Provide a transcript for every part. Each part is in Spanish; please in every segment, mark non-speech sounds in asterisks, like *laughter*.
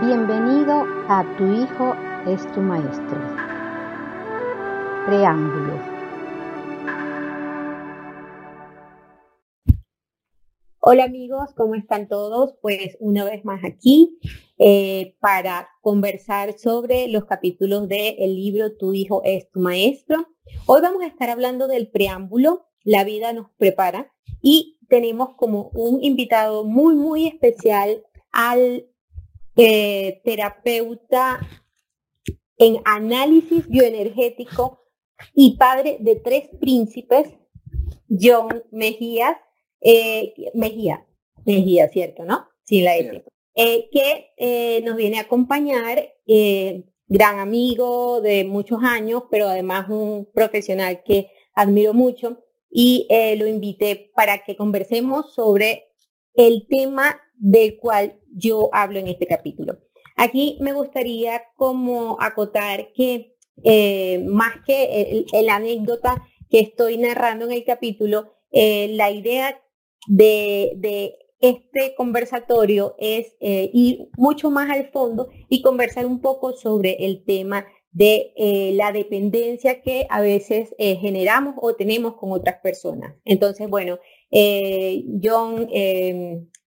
Bienvenido a Tu Hijo es tu Maestro. Preámbulo. Hola amigos, ¿cómo están todos? Pues una vez más aquí eh, para conversar sobre los capítulos del libro Tu Hijo es tu Maestro. Hoy vamos a estar hablando del preámbulo, La vida nos prepara, y tenemos como un invitado muy, muy especial al eh, terapeuta en análisis bioenergético y padre de tres príncipes, John Mejías, eh, Mejía, Mejía, ¿cierto? ¿No? Sin la S. Eh, que nos viene a acompañar, gran amigo de muchos años, pero además un profesional que admiro mucho, y lo invité para que conversemos sobre el tema del cual yo hablo en este capítulo. Aquí me gustaría como acotar que eh, más que el, anécdota que estoy narrando en el capítulo, eh, la idea de, este conversatorio es eh, ir mucho más al fondo y conversar un poco sobre el tema de la dependencia que a veces generamos o tenemos con otras personas. Entonces, bueno, John,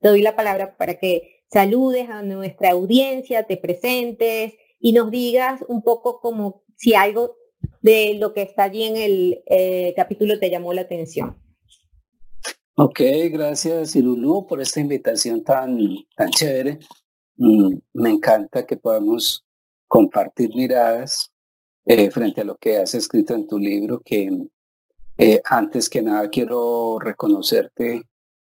te doy la palabra para que saludes a nuestra audiencia, te presentes y nos digas un poco como si algo de lo que está allí en el eh, capítulo te llamó la atención. Ok, gracias Irulú por esta invitación tan, tan chévere. Mm, me encanta que podamos compartir miradas eh, frente a lo que has escrito en tu libro, que eh, antes que nada quiero reconocerte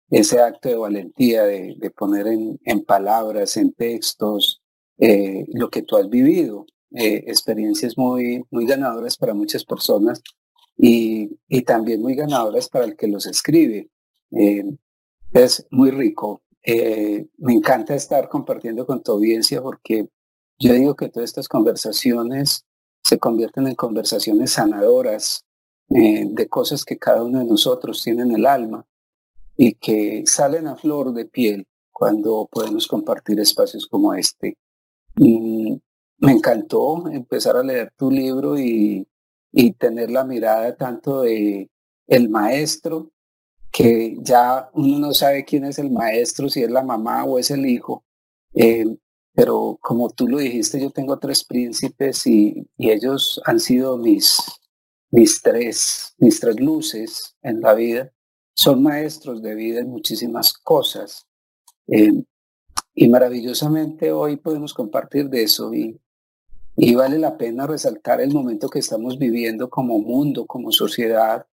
ese acto de valentía de, poner en, palabras, en textos, eh, lo que tú has vivido, eh, experiencias muy, muy ganadoras para muchas personas y, también muy ganadoras para el que los escribe. Eh, es muy rico. me encanta estar compartiendo con tu audiencia porque yo digo que todas estas conversaciones se convierten en conversaciones sanadoras de cosas que cada uno de nosotros tiene en el alma y que salen a flor de piel cuando podemos compartir espacios como este. me encantó empezar a leer tu libro y, y tener la mirada tanto de el maestro, que ya uno no sabe quién es el maestro, si es la mamá o es el hijo. Eh, pero como tú lo dijiste, yo tengo tres príncipes y, y, ellos han sido mis, mis, tres, mis tres luces en la vida son maestros de vida en muchísimas cosas. Eh, y maravillosamente hoy podemos compartir de eso y, vale la pena resaltar el momento que estamos viviendo como mundo, como sociedad,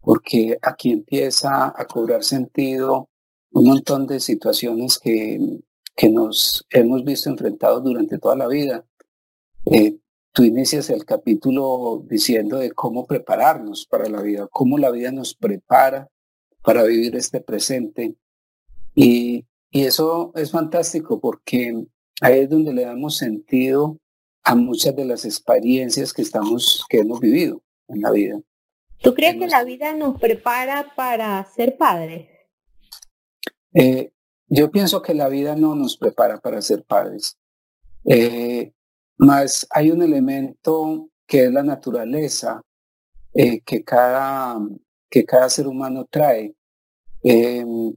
porque aquí empieza a cobrar sentido un montón de situaciones que, que nos hemos visto enfrentados durante toda la vida. Eh, tú inicias el capítulo diciendo de cómo prepararnos para la vida, cómo la vida nos prepara para vivir este presente. Y, y eso es fantástico porque ahí es donde le damos sentido a muchas de las experiencias que estamos, que hemos vivido en la vida. ¿Tú crees que la vida nos prepara para ser padres? Eh, yo pienso que la vida no nos prepara para ser padres. Eh, más hay un elemento que es la naturaleza eh, que cada que cada ser humano trae, em,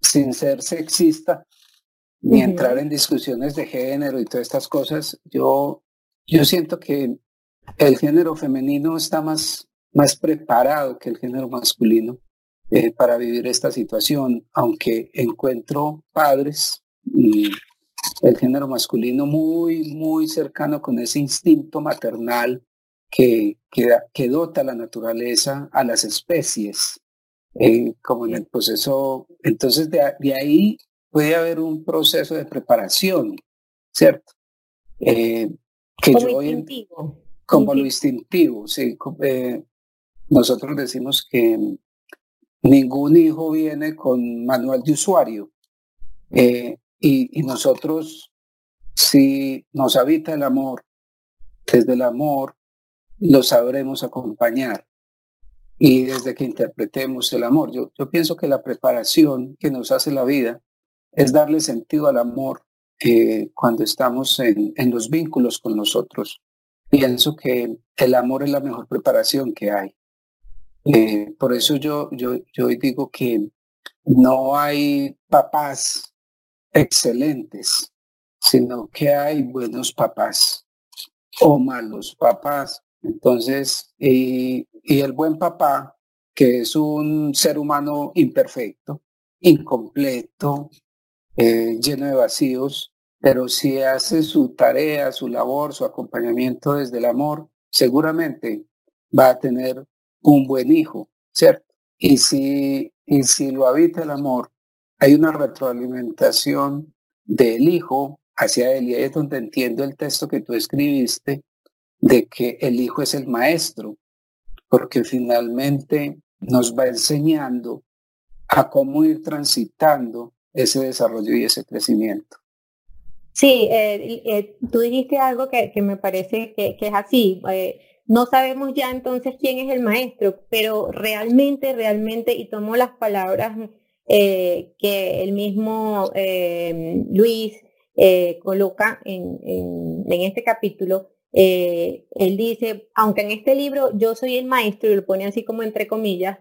sin ser sexista, ni entrar en discusiones de género y todas estas cosas, yo, yo siento que el género femenino está más, más preparado que el género masculino eh, para vivir esta situación, aunque encuentro padres, y el género masculino muy, muy cercano con ese instinto maternal que, que, dota la naturaleza a las especies, eh, como en el proceso. Entonces, de, ahí puede haber un proceso de preparación, ¿cierto? Eh, que como yo instintivo. como lo instintivo, sí. Eh, nosotros decimos que ningún hijo viene con manual de usuario. y, y, nosotros, si nos habita el amor, desde el amor lo sabremos acompañar. Y desde que interpretemos el amor, yo, yo pienso que la preparación que nos hace la vida es darle sentido al amor eh, cuando estamos en, en, los vínculos con nosotros. Pienso que el amor es la mejor preparación que hay. Eh, por eso yo, yo, yo digo que no hay papás excelentes, sino que hay buenos papás o malos papás. Entonces, y, el buen papá, que es un ser humano imperfecto, incompleto, eh, lleno de vacíos, pero si hace su tarea, su labor, su acompañamiento desde el amor, seguramente va a tener un buen hijo, ¿cierto? Y si, y si lo habita el amor, hay una retroalimentación del hijo hacia él, y ahí es donde entiendo el texto que tú escribiste, de que el hijo es el maestro, porque finalmente nos va enseñando a cómo ir transitando ese desarrollo y ese crecimiento. Sí, eh, eh, tú dijiste algo que, me parece que, es así. Eh, no sabemos ya entonces quién es el maestro, pero realmente, realmente, y tomo las palabras que el mismo Luis coloca en, en, este capítulo, él dice, aunque en este libro yo soy el maestro, y lo pone así como entre comillas,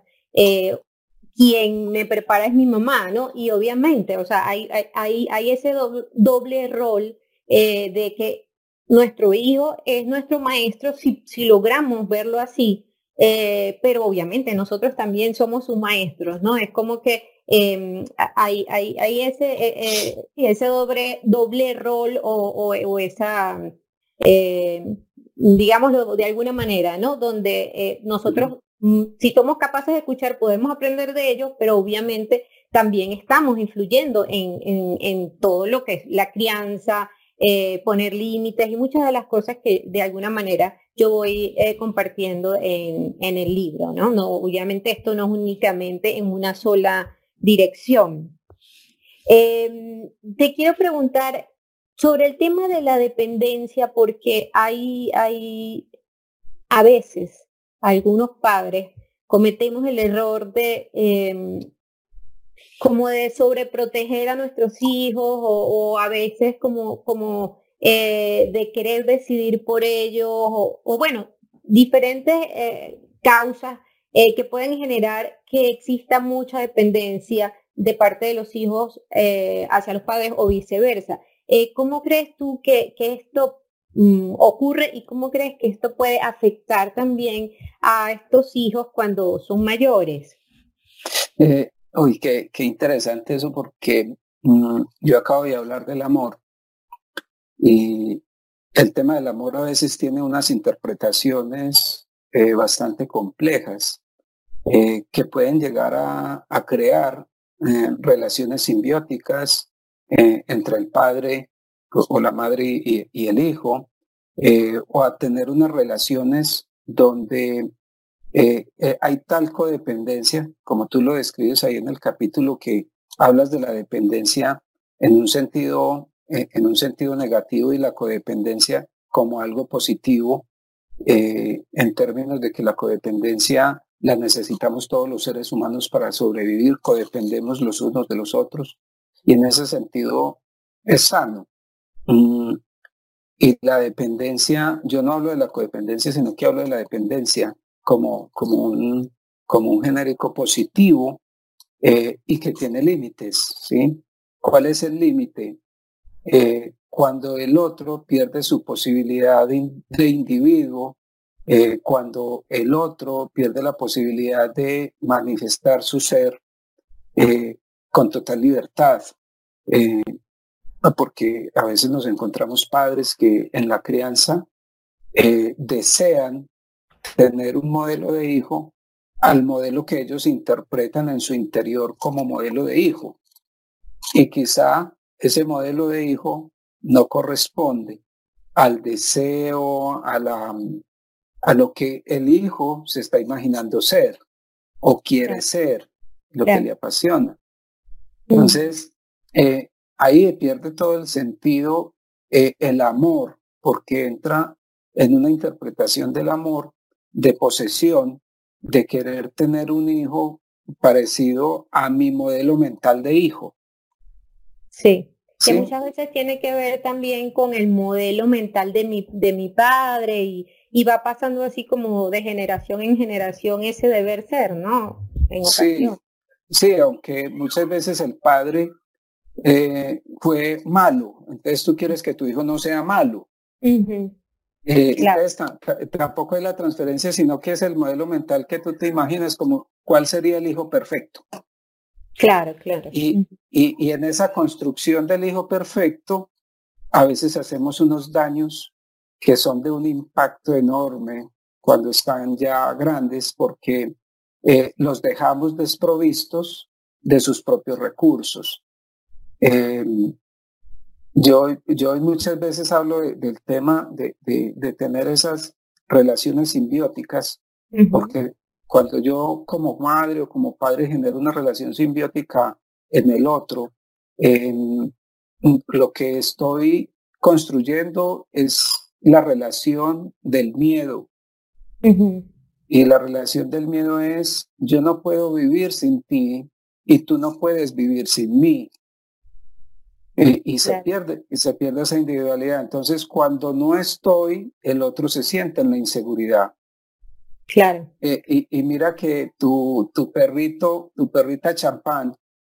quien me prepara es mi mamá, ¿no? Y obviamente, o sea, hay, hay, ese doble, rol eh, de que nuestro hijo es nuestro maestro si, si logramos verlo así, eh, pero obviamente nosotros también somos sus maestros, ¿no? Es como que em, hay, hay, hay, ese, eh, ese doble, doble rol o, o, esa, digámoslo de alguna manera, ¿no? Donde nosotros Mm, si somos capaces de escuchar, podemos aprender de ellos, pero obviamente también estamos influyendo en, en, todo lo que es la crianza, eh, poner límites y muchas de las cosas que de alguna manera yo voy eh, compartiendo en, en, el libro, ¿no? ¿no? Obviamente esto no es únicamente en una sola dirección. Em, te quiero preguntar sobre el tema de la dependencia, porque hay, hay a veces algunos padres cometemos el error de em, como de sobreproteger a nuestros hijos o, a veces como, como eh, de querer decidir por ellos o, bueno, diferentes eh, causas eh, que pueden generar que exista mucha dependencia de parte de los hijos hacia los padres o viceversa. ¿Cómo crees tú que, que esto Mm, ocurre y cómo crees que esto puede afectar también a estos hijos cuando son mayores? Eh, uy, qué, qué, interesante eso porque mm, yo acabo de hablar del amor y el tema del amor a veces tiene unas interpretaciones eh, bastante complejas eh, que pueden llegar a, a crear relaciones simbióticas entre el padre o la madre y, el hijo, eh, o a tener unas relaciones donde eh, eh, hay tal codependencia, como tú lo describes ahí en el capítulo, que hablas de la dependencia en un sentido, en un sentido negativo y la codependencia como algo positivo, en términos de que la codependencia la necesitamos todos los seres humanos para sobrevivir, codependemos los unos de los otros, y en ese sentido es sano. Mm, y la dependencia, yo no hablo de la codependencia, sino que hablo de la dependencia como, como, un, como un genérico positivo eh, y que tiene límites. ¿sí? ¿Cuál es el límite? Eh, cuando el otro pierde su posibilidad de, individuo, eh, cuando el otro pierde la posibilidad de manifestar su ser con total libertad. Ah, porque a veces nos encontramos padres que en la crianza eh, desean tener un modelo de hijo al modelo que ellos interpretan en su interior como modelo de hijo. Y quizá ese modelo de hijo no corresponde al deseo, a, la, a lo que el hijo se está imaginando ser o quiere ser, lo que le apasiona. Entonces, eh, ahí pierde todo el sentido eh, el amor, porque entra en una interpretación del amor de posesión, de querer tener un hijo parecido a mi modelo mental de hijo. Sí. que muchas veces tiene que ver también con el modelo mental de mi, de mi padre y, y va pasando así como de generación en generación ese deber ser, ¿no? sí, sí, aunque muchas veces el padre eh, fue malo, entonces tú quieres que tu hijo no sea malo. Eh, tampoco es la transferencia, sino que es el modelo mental que tú te imaginas como cuál sería el hijo perfecto. Claro, claro. Y, y, y en esa construcción del hijo perfecto, a veces hacemos unos daños que son de un impacto enorme cuando están ya grandes porque eh, los dejamos desprovistos de sus propios recursos. Eh, yo, yo muchas veces hablo del tema de, de, tener esas relaciones simbióticas, porque cuando yo como madre o como padre genero una relación simbiótica en el otro, lo que estoy construyendo es la relación del miedo. Y la relación del miedo es, yo no puedo vivir sin ti y tú no puedes vivir sin mí. Y, se pierde, y se pierde esa individualidad. Entonces, cuando no estoy, el otro se siente en la inseguridad. Claro. Eh, y, mira que tu, tu perrito, tu perrita champán.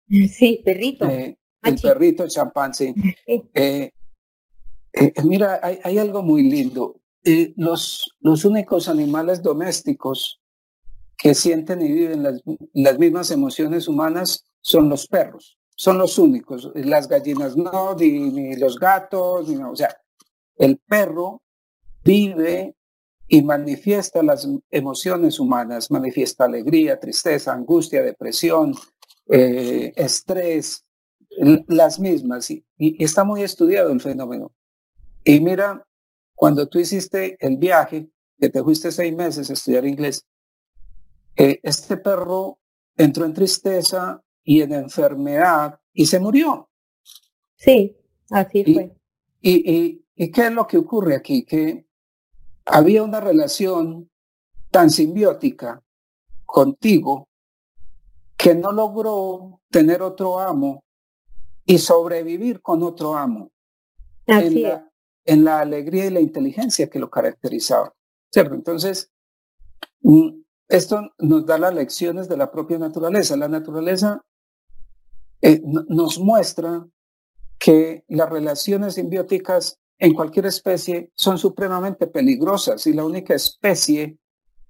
Sí, perrito. Eh, el perrito champán, sí. *laughs* Eh, mira, hay, hay, algo muy lindo. Los, los únicos animales domésticos que sienten y viven las, las mismas emociones humanas son los perros. Son los únicos. Las gallinas no, ni, los gatos, ni, o sea, el perro vive y manifiesta las emociones humanas, manifiesta alegría, tristeza, angustia, depresión, eh, estrés, las mismas. Y, está muy estudiado el fenómeno. Y mira, cuando tú hiciste el viaje, que te fuiste seis meses a estudiar inglés, eh, este perro entró en tristeza y en enfermedad y se murió. Sí, así fue. Y, y, y, qué es lo que ocurre aquí? Que había una relación tan simbiótica contigo que no logró tener otro amo y sobrevivir con otro amo en la, en la, alegría y la inteligencia que lo caracterizaba. ¿Cierto? Entonces, mm, esto nos da las lecciones de la propia naturaleza. La naturaleza eh, nos muestra que las relaciones simbióticas en cualquier especie son supremamente peligrosas y la única especie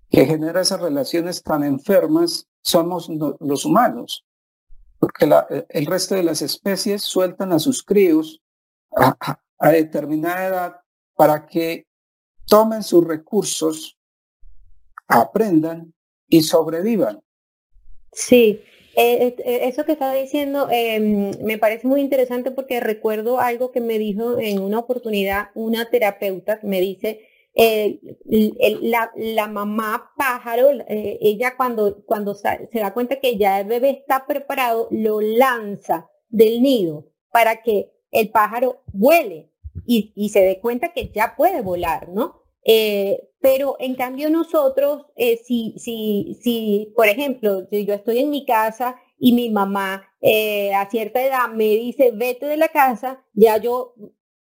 que genera esas relaciones tan enfermas somos los humanos, porque eh, el resto de las especies sueltan a sus críos determinada edad para que tomen sus recursos, aprendan y sobrevivan. Sí, eh, eso que estaba diciendo em, me parece muy interesante porque recuerdo algo que me dijo en una oportunidad una terapeuta, me dice, eh, la, la, mamá pájaro, eh, ella cuando, cuando se da cuenta que ya el bebé está preparado, lo lanza del nido para que el pájaro vuele y, se dé cuenta que ya puede volar, ¿no? Eh, pero en cambio nosotros, eh, si, si, si, por ejemplo, yo estoy en mi casa y mi mamá eh, a cierta edad me dice, vete de la casa, ya yo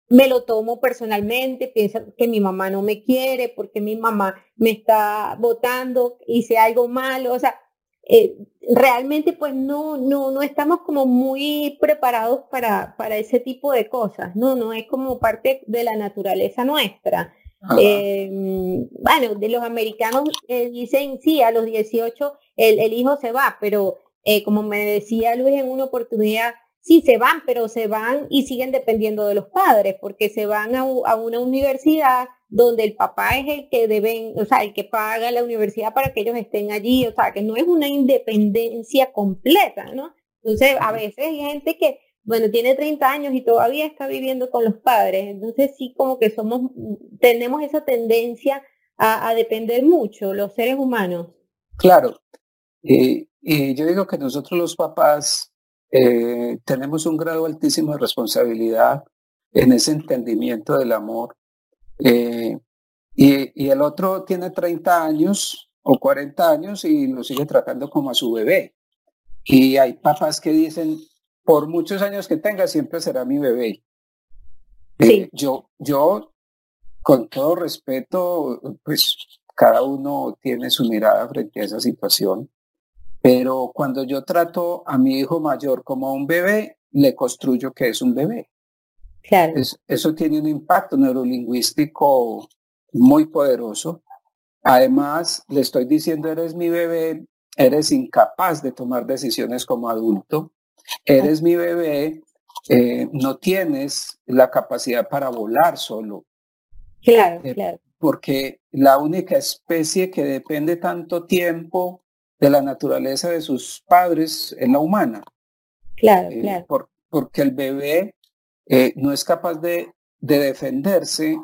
me lo tomo personalmente, pienso que mi mamá no me quiere porque mi mamá me está votando, hice algo malo, o sea, realmente pues no, no, no estamos como muy preparados para, para ese tipo de cosas, no, no es como parte de la naturaleza nuestra. Eh, bueno, de los americanos eh, dicen, sí, a los 18 el, el hijo se va, pero eh, como me decía Luis en una oportunidad, sí se van, pero se van y siguen dependiendo de los padres, porque se van a, a, una universidad donde el papá es el que deben, o sea, el que paga la universidad para que ellos estén allí, o sea, que no es una independencia completa, ¿no? Entonces, a veces hay gente que bueno, tiene 30 años y todavía está viviendo con los padres. Entonces sí como que somos, tenemos esa tendencia a, depender mucho, los seres humanos. Claro. y yo digo que nosotros los papás eh, tenemos un grado altísimo de responsabilidad en ese entendimiento del amor. Eh, y, y, el otro tiene 30 años o 40 años y lo sigue tratando como a su bebé. Y hay papás que dicen, por muchos años que tenga, siempre será mi bebé. Eh, yo, yo, con todo respeto, pues cada uno tiene su mirada frente a esa situación, pero cuando yo trato a mi hijo mayor como un bebé, le construyo que es un bebé. Claro. eso tiene un impacto neurolingüístico muy poderoso. Además, le estoy diciendo, eres mi bebé, eres incapaz de tomar decisiones como adulto, eres mi bebé, eh, no tienes la capacidad para volar solo. Claro, eh, claro. Porque la única especie que depende tanto tiempo de la naturaleza de sus padres es la humana. Claro, eh, claro. porque el bebé no es capaz de, de defenderse,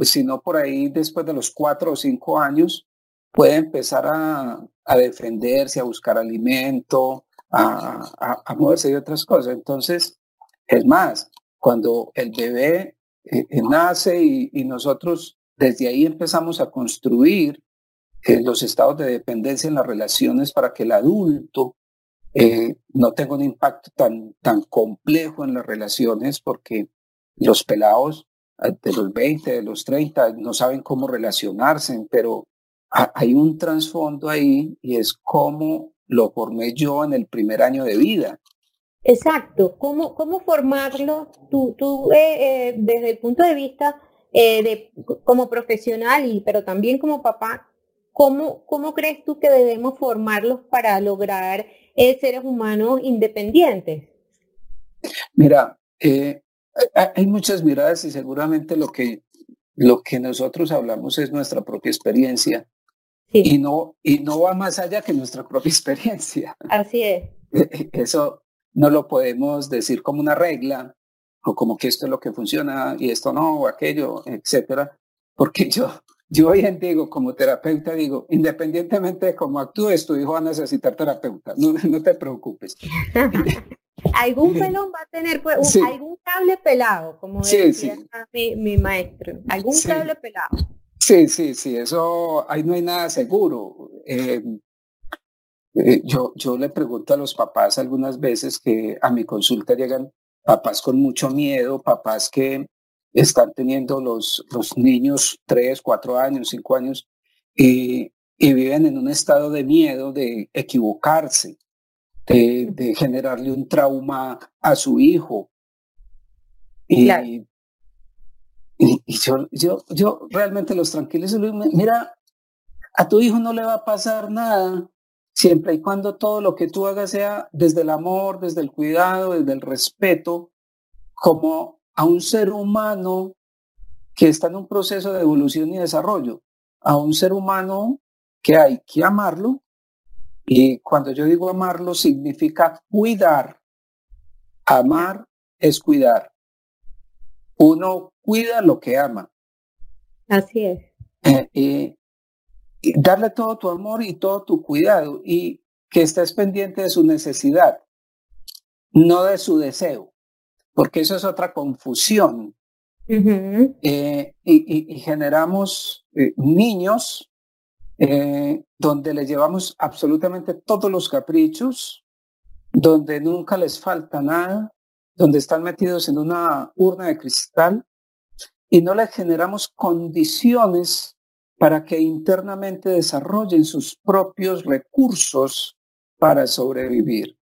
sino por ahí después de los cuatro o cinco años puede empezar a, defenderse, a buscar alimento, a, moverse y otras cosas. Entonces, es más, cuando el bebé eh, eh, nace y, nosotros desde ahí empezamos a construir eh, los estados de dependencia en las relaciones para que el adulto no tenga un impacto tan, tan complejo en las relaciones, porque los pelados de los 20, de los 30, no saben cómo relacionarse, pero hay un trasfondo ahí y es cómo lo formé yo en el primer año de vida. Exacto, ¿cómo, cómo formarlo tú, tú eh, eh, desde el punto de vista eh, de, como profesional, y, pero también como papá, ¿cómo, ¿cómo crees tú que debemos formarlos para lograr seres humanos independientes? Mira, hay muchas miradas y seguramente lo que, lo que nosotros hablamos es nuestra propia experiencia. Y, no, y no va más allá que nuestra propia *laughs* experiencia. Así es. E, e, eso no lo podemos decir como una regla o como que esto es lo que funciona y esto no, o aquello, etcétera, porque yo, yo hoy en digo, como terapeuta, digo, independientemente de cómo actúes, tu hijo va a necesitar terapeuta, no, *laughs* no te preocupes. *laughs* algún pelón va a tener pues, algún cable pelado, como decía Mi, mi, maestro, algún cable pelado. Sí, sí, sí, eso ahí no hay nada seguro. Eh, eh, yo, yo le pregunto a los papás algunas veces que a mi consulta llegan papás con mucho miedo, papás que están teniendo los, los niños tres, cuatro años, cinco años y, y viven en un estado de miedo de equivocarse, de, de generarle un trauma a su hijo. Y, y, yo, yo, yo realmente los tranquilizo. Mira, a tu hijo no le va a pasar nada siempre y cuando todo lo que tú hagas sea desde el amor, desde el cuidado, desde el respeto, como a un ser humano que está en un proceso de evolución y desarrollo, a un ser humano que hay que amarlo. Y cuando yo digo amarlo, significa cuidar. Amar es cuidar. Uno cuida lo que ama. Así es. Eh, darle todo tu amor y todo tu cuidado y que estés pendiente de su necesidad, no de su deseo, porque eso es otra confusión. Eh, y, generamos eh, niños donde les llevamos absolutamente todos los caprichos, donde nunca les falta nada, donde están metidos en una urna de cristal y no les generamos condiciones para que internamente desarrollen sus propios recursos para sobrevivir.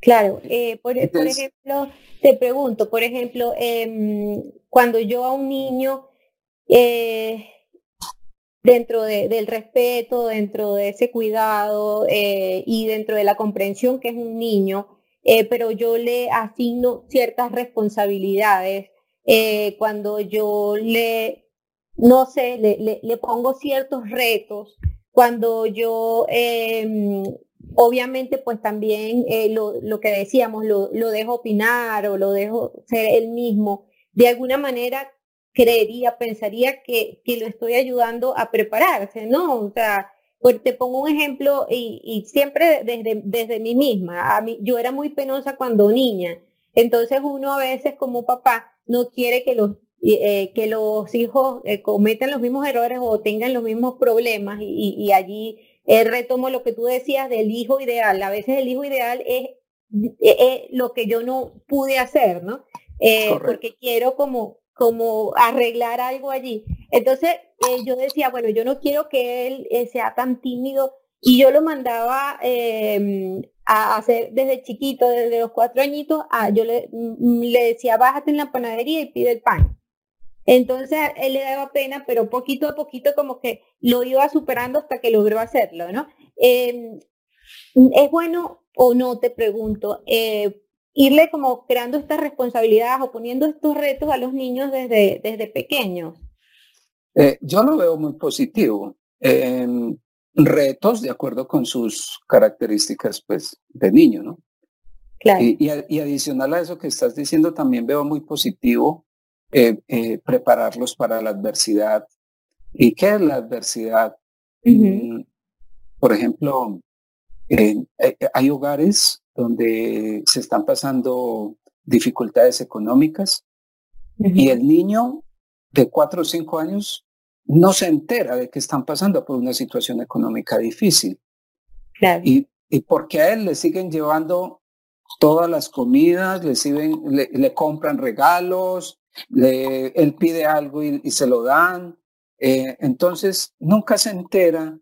Claro, eh, por, ejemplo, te pregunto, por ejemplo, em, cuando yo a un niño, eh, dentro del respeto, dentro de ese cuidado eh, y dentro de la comprensión que es un niño, pero yo le asigno ciertas responsabilidades, cuando yo le, no sé, le, le, pongo ciertos retos, cuando yo, em, obviamente, pues también eh, lo, lo, que decíamos, lo, lo dejo opinar o lo dejo ser él mismo, de alguna manera creería, pensaría que, que lo estoy ayudando a prepararse, ¿no? O sea, pues te pongo un ejemplo y, y, siempre desde, desde mí misma. A mí, yo era muy penosa cuando niña. Entonces uno a veces como papá no quiere que los, eh, que los hijos eh, cometan los mismos errores o tengan los mismos problemas y allí eh, retomo lo que tú decías del hijo ideal. A veces el hijo ideal es lo que yo no pude hacer, ¿no? porque quiero como, como arreglar algo allí. Entonces yo decía, bueno, yo no quiero que él sea tan tímido y yo lo mandaba em, a hacer desde chiquito, desde los cuatro añitos, a, yo le, mm, le decía, bájate en la panadería y pide el pan. Entonces él le daba pena, pero poquito a poquito como que lo iba superando hasta que logró hacerlo, ¿no? Em, ¿Es bueno o no, te pregunto, eh, irle como creando estas responsabilidades o poniendo estos retos a los niños desde, desde pequeños? Eh, yo lo veo muy positivo. Em, retos de acuerdo con sus características pues de niño, ¿no? Claro. Y, adicional a eso que estás diciendo, también veo muy positivo eh, eh, prepararlos para la adversidad. ¿Y qué es la adversidad? Por ejemplo, eh, hay hogares donde se están pasando dificultades económicas y el niño de cuatro o cinco años no se entera de que están pasando por una situación económica difícil. Y, y porque a él le siguen llevando todas las comidas, le, siguen, le, compran regalos, le, él pide algo y, se lo dan. Eh, entonces, nunca se entera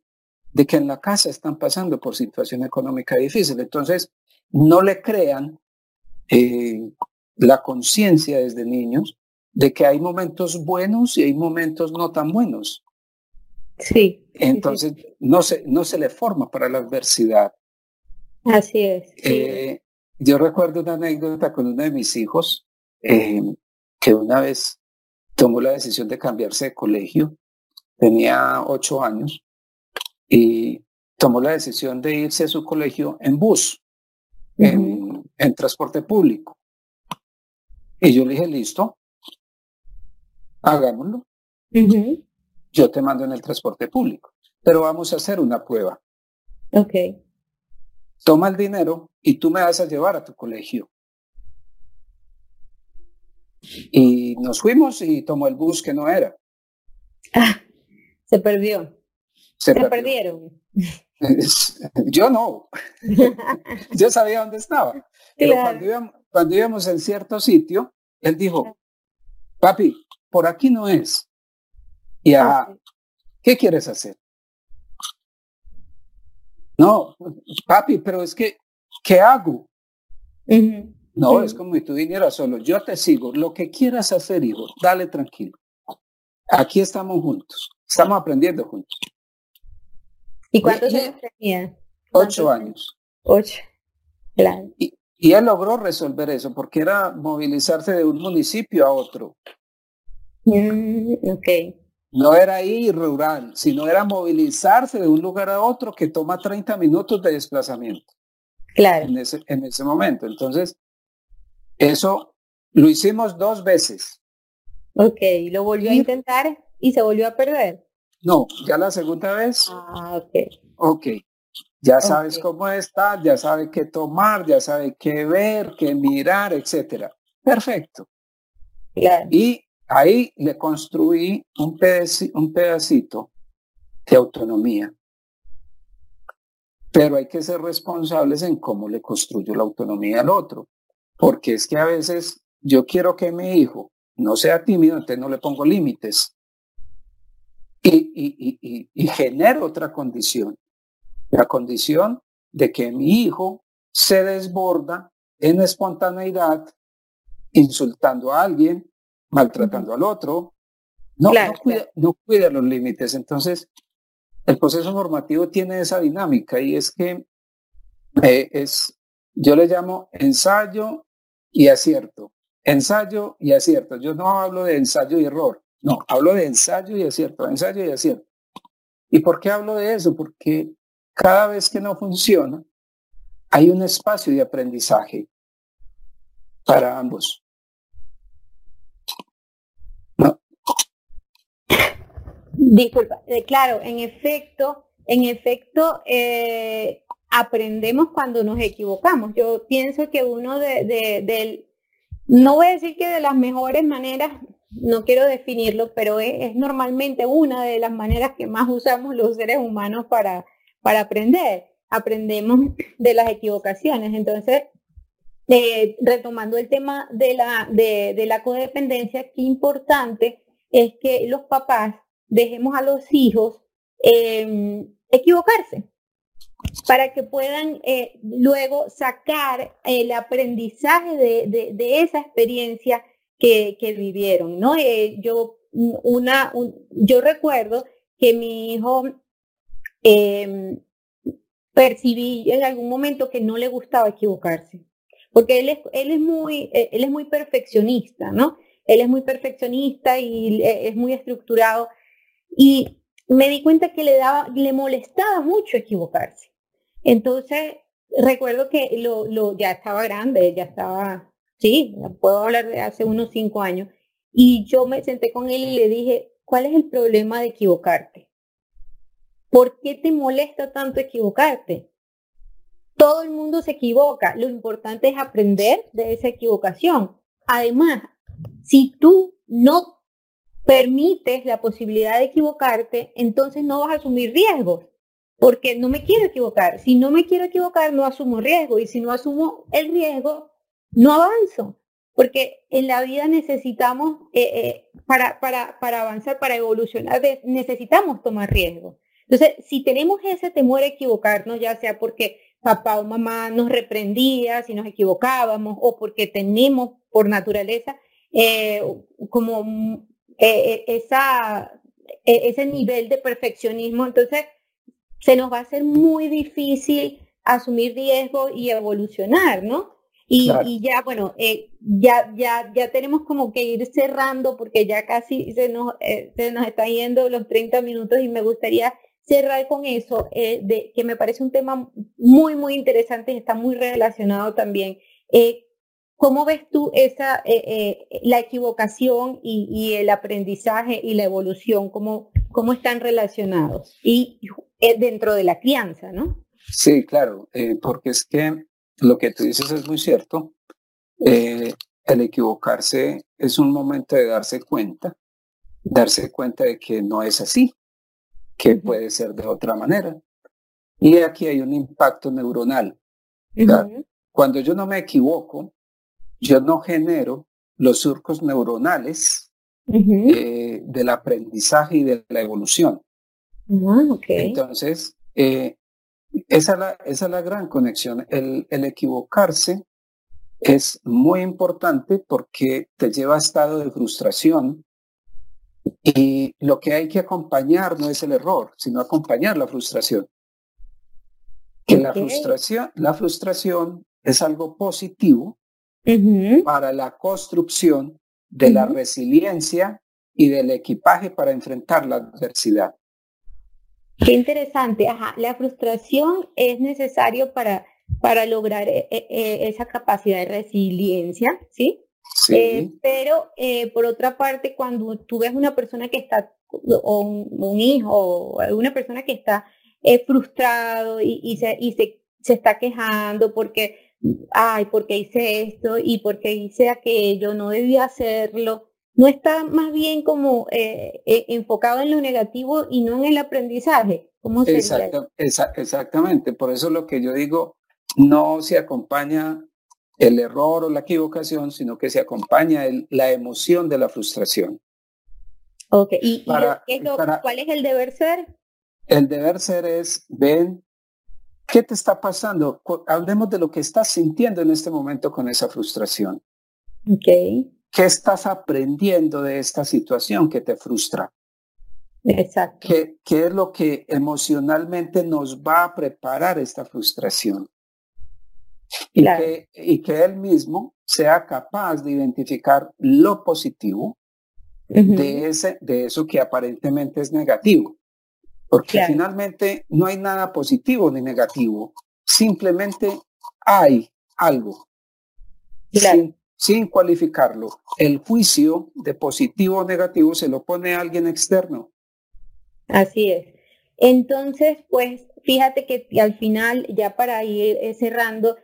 de que en la casa están pasando por situación económica difícil. Entonces, no le crean eh, la conciencia desde niños de que hay momentos buenos y hay momentos no tan buenos. Sí. Entonces, No, se, no se le forma para la adversidad. Así es. Eh, yo recuerdo una anécdota con uno de mis hijos eh, que una vez tomó la decisión de cambiarse de colegio. Tenía ocho años y tomó la decisión de irse a su colegio en bus, en, en transporte público. Y yo le dije, listo, hagámoslo. Yo te mando en el transporte público, pero vamos a hacer una prueba. Ok. Toma el dinero y tú me vas a llevar a tu colegio. Y nos fuimos y tomó el bus que no era. Ah, se perdió. Se, perdieron. *laughs* Yo no. *laughs* Yo sabía dónde estaba. Pero cuando cuando íbamos en cierto sitio, él dijo, papi, por aquí no es. Y ¿qué quieres hacer? No, papi, pero es que, ¿qué hago? No, es como si tú vinieras solo. Yo te sigo. Lo que quieras hacer, hijo, dale tranquilo. Aquí estamos juntos. Estamos aprendiendo juntos. ¿Y cuántos años tenía? Ocho años. Ocho. Claro. Y, y él logró resolver eso porque era movilizarse de un municipio a otro. Mm, ok. No era ir rural, sino era movilizarse de un lugar a otro que toma 30 minutos de desplazamiento. Claro. En ese, en ese momento. Entonces, eso lo hicimos dos veces. Ok, lo volvió a intentar y se volvió a perder. No, ya la segunda vez. Ah, ok. Ok, ya sabes cómo está, ya sabe qué tomar, ya sabe qué ver, qué mirar, etcétera. Perfecto. Claro. Y Ahí le construí un, un pedacito de autonomía. Pero hay que ser responsables en cómo le construyo la autonomía al otro. Porque es que a veces yo quiero que mi hijo no sea tímido, entonces no le pongo límites. Y, y, y genero otra condición. La condición de que mi hijo se desborda en espontaneidad, insultando a alguien, maltratando al otro, no, no, cuida, los límites. Entonces, el proceso normativo tiene esa dinámica y es que eh, es, yo le llamo ensayo y acierto, ensayo y acierto. Yo no hablo de ensayo y error, no, hablo de ensayo y acierto, ensayo y acierto. ¿Y por qué hablo de eso? Porque cada vez que no funciona, hay un espacio de aprendizaje para ambos. Disculpa, eh, claro, en efecto, en efecto, eh, aprendemos cuando nos equivocamos. Yo pienso que uno de, no voy a decir que de las mejores maneras, no quiero definirlo, pero es, normalmente una de las maneras que más usamos los seres humanos para, para aprender. Aprendemos de las equivocaciones. Entonces, eh, retomando el tema de la, de, la codependencia, qué importante es que los papás dejemos a los hijos em, equivocarse para que puedan eh, luego sacar el aprendizaje de, esa experiencia que, vivieron, ¿no? Eh, yo, una, yo recuerdo que mi hijo em, percibí en algún momento que no le gustaba equivocarse porque él es, él es, muy, eh, él es muy perfeccionista, ¿no? Él es muy perfeccionista y es muy estructurado. Y me di cuenta que le, daba, le molestaba mucho equivocarse. Entonces, recuerdo que lo, lo, ya estaba grande, ya estaba, sí, puedo hablar de hace unos cinco años. Y yo me senté con él y le dije, ¿cuál es el problema de equivocarte? ¿Por qué te molesta tanto equivocarte? Todo el mundo se equivoca. Lo importante es aprender de esa equivocación. Además, si tú no permites la posibilidad de equivocarte, entonces no vas a asumir riesgos, porque no me quiero equivocar. Si no me quiero equivocar, no asumo riesgo. Y si no asumo el riesgo, no avanzo. Porque en la vida necesitamos, eh, eh, para, para, para avanzar, para evolucionar, necesitamos tomar riesgo. Entonces, si tenemos ese temor a equivocarnos, ya sea porque papá o mamá nos reprendía si nos equivocábamos o porque tenemos por naturaleza eh, como eh, esa, e, ese nivel de perfeccionismo, entonces se nos va a hacer muy difícil asumir riesgo y evolucionar, ¿no? Y, ya, bueno, eh, ya, ya, ya tenemos como que ir cerrando porque ya casi se nos, se nos está yendo los 30 minutos y me gustaría cerrar con eso, eh, de, que me parece un tema muy, muy interesante y está muy relacionado también. Eh, ¿Cómo ves tú esa, eh, la equivocación y, el aprendizaje y la evolución? ¿Cómo, cómo están relacionados? Y dentro de la crianza, ¿no? Sí, claro, porque es que lo que tú dices es muy cierto. el equivocarse es un momento de darse cuenta, darse cuenta de que no es así, que puede ser de otra manera. Y aquí hay un impacto neuronal. Cuando yo no me equivoco, yo no genero los surcos neuronales eh, del aprendizaje y de la evolución. Ah, Entonces, eh, esa, es la, esa es la gran conexión. El, el equivocarse es muy importante porque te lleva a estado de frustración, y lo que hay que acompañar no es el error, sino acompañar la frustración. Que la frustración, la frustración es algo positivo para la construcción de la resiliencia y del equipaje para enfrentar la adversidad. Qué interesante. Ajá. La frustración es necesario para, para lograr eh, eh, esa capacidad de resiliencia, ¿sí? Eh, pero eh, por otra parte, cuando tú ves una persona que está, o un, hijo, o una persona que está eh, frustrado y, se, y se, se, está quejando porque, ay, porque hice esto y porque hice aquello, no debía hacerlo, no está más bien como enfocado en lo negativo y no en el aprendizaje. ¿Cómo exactamente, por eso lo que yo digo, no se acompaña el error o la equivocación, sino que se acompaña la emoción de la frustración. Ok, ¿y, cuál es el deber ser? El deber ser es, ven, ¿qué te está pasando? Hablemos de lo que estás sintiendo en este momento con esa frustración. Ok. ¿Qué estás aprendiendo de esta situación que te frustra? Exacto. ¿Qué, ¿Qué, es lo que emocionalmente nos va a preparar esta frustración? y, que, y que él mismo sea capaz de identificar lo positivo de, ese, de eso que aparentemente es negativo. Porque finalmente no hay nada positivo ni negativo, simplemente hay algo. Sin, sin, cualificarlo. El juicio de positivo o negativo se lo pone a alguien externo. Así es. Entonces, pues fíjate que al final, ya para ir eh, cerrando,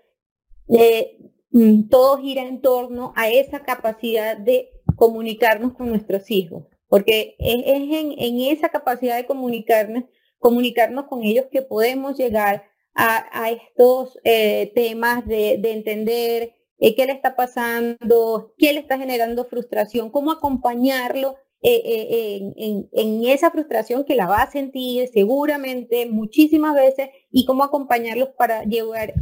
eh, mm, todo gira en torno a esa capacidad de comunicarnos con nuestros hijos, porque es, en, esa capacidad de comunicarnos, comunicarnos con ellos que podemos llegar a, estos eh, temas de, entender eh, qué le está pasando, qué le está generando frustración, cómo acompañarlo eh, en, esa frustración que la va a sentir seguramente muchísimas veces y cómo acompañarlos para llevar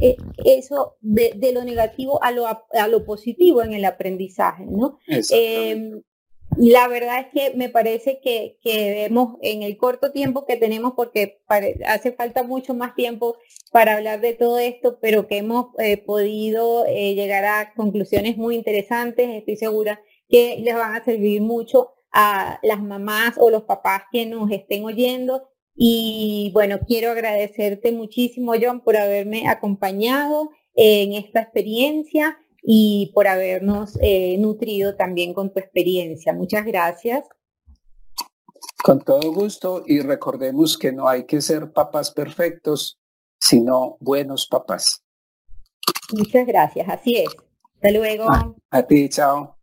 eso de, lo negativo a lo, a lo positivo en el aprendizaje, ¿no? La verdad es que me parece que, que vemos en el corto tiempo que tenemos, porque hace falta mucho más tiempo para hablar de todo esto, pero que hemos eh, podido eh, llegar a conclusiones muy interesantes. Estoy segura que les van a servir mucho a las mamás o los papás que nos estén oyendo. Y bueno, quiero agradecerte muchísimo, John, por haberme acompañado en esta experiencia y por habernos eh, nutrido también con tu experiencia. Muchas gracias. Con todo gusto y recordemos que no hay que ser papás perfectos, sino buenos papás. Muchas gracias, así es. Hasta luego. a ti, chao.